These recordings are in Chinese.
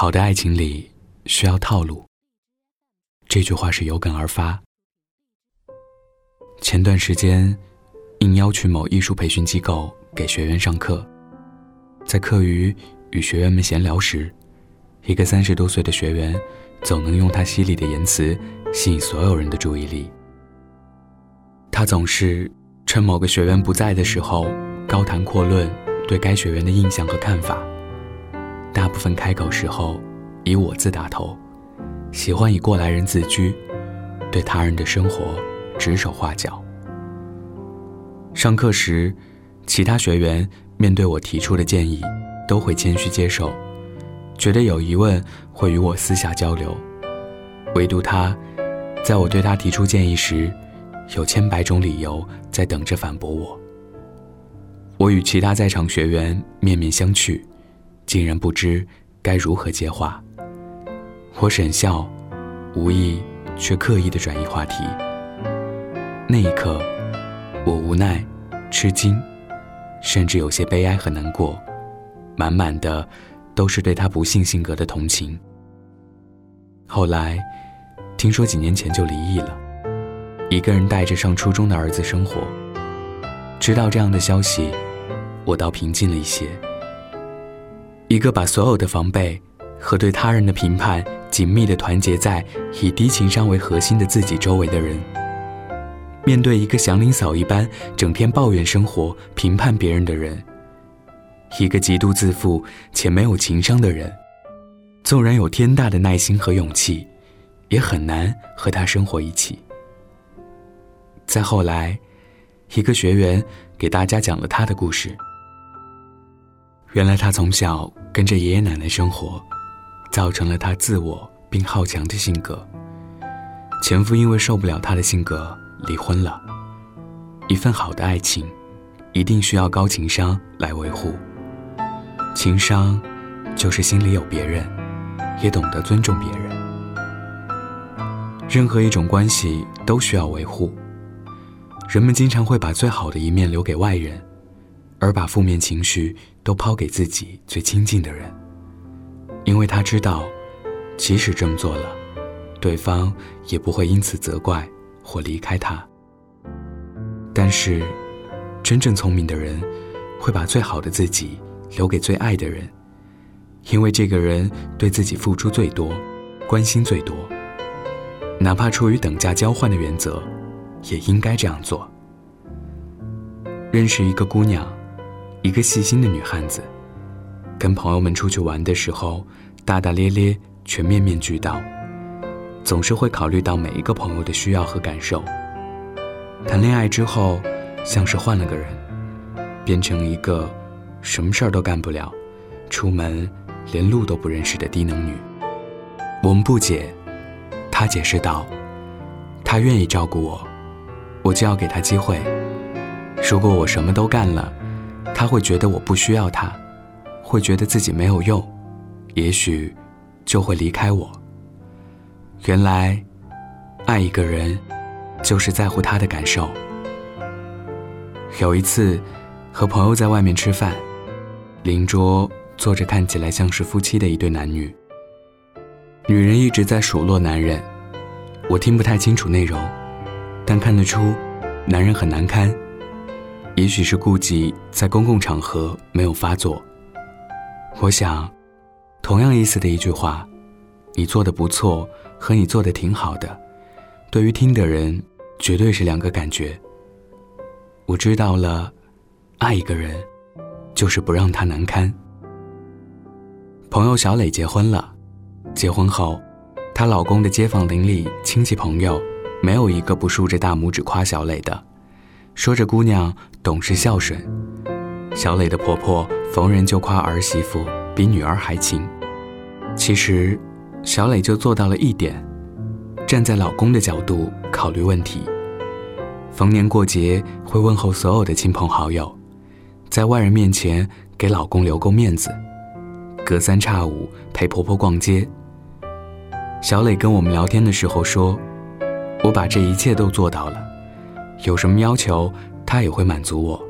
好的爱情里需要套路。这句话是有感而发。前段时间，应邀去某艺术培训机构给学员上课，在课余与学员们闲聊时，一个三十多岁的学员，总能用他犀利的言辞吸引所有人的注意力。他总是趁某个学员不在的时候，高谈阔论对该学员的印象和看法。大部分开口时候，以我字打头，喜欢以过来人自居，对他人的生活。指手画脚。上课时，其他学员面对我提出的建议，都会谦虚接受，觉得有疑问会与我私下交流。唯独他，在我对他提出建议时，有千百种理由在等着反驳我。我与其他在场学员面面相觑，竟然不知该如何接话。我沈笑，无意却刻意的转移话题。那一刻，我无奈、吃惊，甚至有些悲哀和难过，满满的都是对他不幸性格的同情。后来，听说几年前就离异了，一个人带着上初中的儿子生活。知道这样的消息，我倒平静了一些。一个把所有的防备和对他人的评判紧密的团结在以低情商为核心的自己周围的人。面对一个祥林嫂一般整天抱怨生活、评判别人的人，一个极度自负且没有情商的人，纵然有天大的耐心和勇气，也很难和他生活一起。再后来，一个学员给大家讲了他的故事。原来他从小跟着爷爷奶奶生活，造成了他自我并好强的性格。前夫因为受不了他的性格。离婚了，一份好的爱情，一定需要高情商来维护。情商，就是心里有别人，也懂得尊重别人。任何一种关系都需要维护。人们经常会把最好的一面留给外人，而把负面情绪都抛给自己最亲近的人，因为他知道，即使这么做了，对方也不会因此责怪。或离开他，但是，真正聪明的人，会把最好的自己留给最爱的人，因为这个人对自己付出最多，关心最多。哪怕出于等价交换的原则，也应该这样做。认识一个姑娘，一个细心的女汉子，跟朋友们出去玩的时候，大大咧咧却面面俱到。总是会考虑到每一个朋友的需要和感受。谈恋爱之后，像是换了个人，变成一个什么事儿都干不了，出门连路都不认识的低能女。我们不解，她解释道：“她愿意照顾我，我就要给她机会。如果我什么都干了，他会觉得我不需要他，会觉得自己没有用，也许就会离开我。”原来，爱一个人，就是在乎他的感受。有一次，和朋友在外面吃饭，邻桌坐着看起来像是夫妻的一对男女。女人一直在数落男人，我听不太清楚内容，但看得出，男人很难堪。也许是顾忌在公共场合没有发作。我想，同样意思的一句话，你做的不错。和你做的挺好的，对于听的人，绝对是两个感觉。我知道了，爱一个人，就是不让他难堪。朋友小磊结婚了，结婚后，她老公的街坊邻里、亲戚朋友，没有一个不竖着大拇指夸小磊的，说这姑娘懂事孝顺。小磊的婆婆逢人就夸儿媳妇比女儿还亲，其实。小磊就做到了一点，站在老公的角度考虑问题。逢年过节会问候所有的亲朋好友，在外人面前给老公留够面子，隔三差五陪婆婆逛街。小磊跟我们聊天的时候说：“我把这一切都做到了，有什么要求他也会满足我，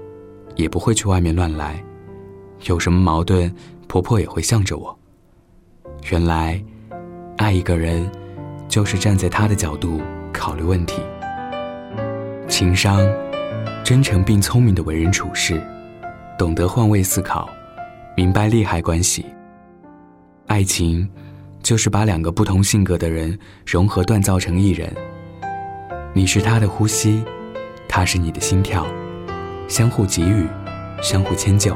也不会去外面乱来。有什么矛盾，婆婆也会向着我。”原来，爱一个人，就是站在他的角度考虑问题。情商，真诚并聪明的为人处事，懂得换位思考，明白利害关系。爱情，就是把两个不同性格的人融合锻造成一人。你是他的呼吸，他是你的心跳，相互给予，相互迁就，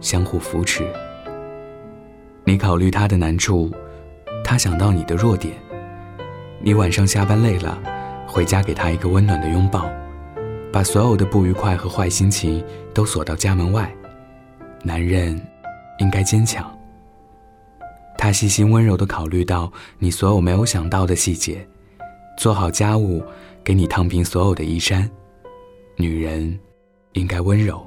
相互扶持。你考虑他的难处，他想到你的弱点。你晚上下班累了，回家给他一个温暖的拥抱，把所有的不愉快和坏心情都锁到家门外。男人应该坚强。他细心温柔地考虑到你所有没有想到的细节，做好家务，给你烫平所有的衣衫。女人应该温柔。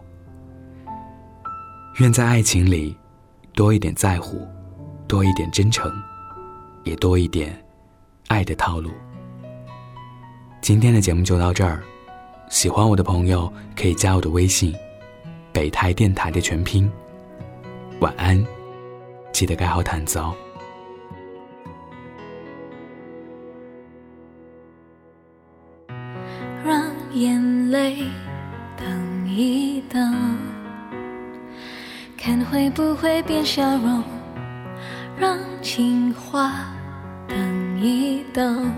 愿在爱情里。多一点在乎，多一点真诚，也多一点爱的套路。今天的节目就到这儿，喜欢我的朋友可以加我的微信“北台电台”的全拼。晚安，记得盖好毯子哦。让眼泪等一等。看会不会变笑容，让情话等一等。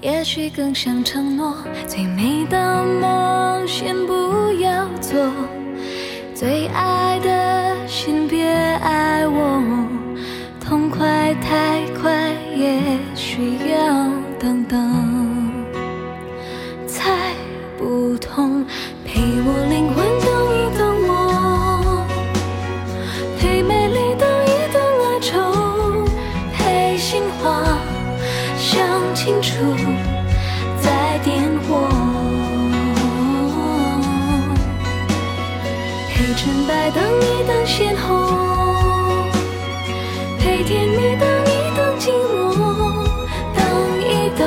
也许更像承诺，最美的鲜红，陪甜蜜等一等，寂寞，等一等，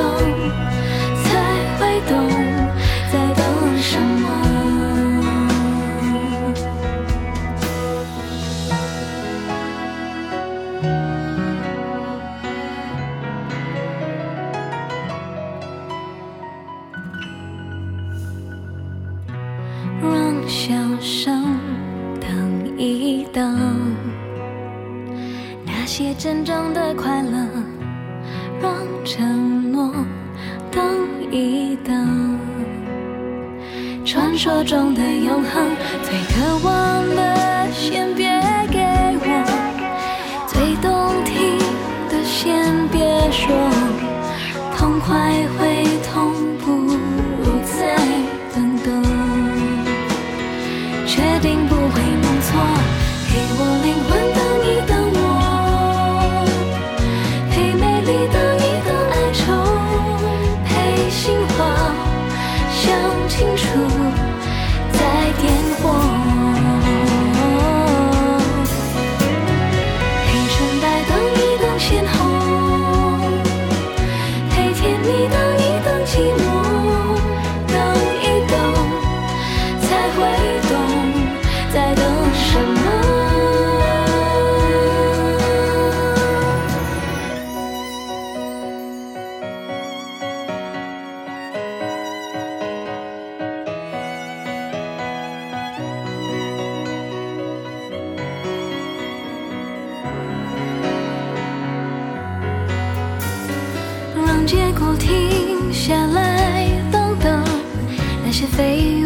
才会懂在等什么。让笑声等。一等，那些真正的快乐，让承诺等一等。传说中的永恒，最渴望的先别给我，最动听的先别说，那些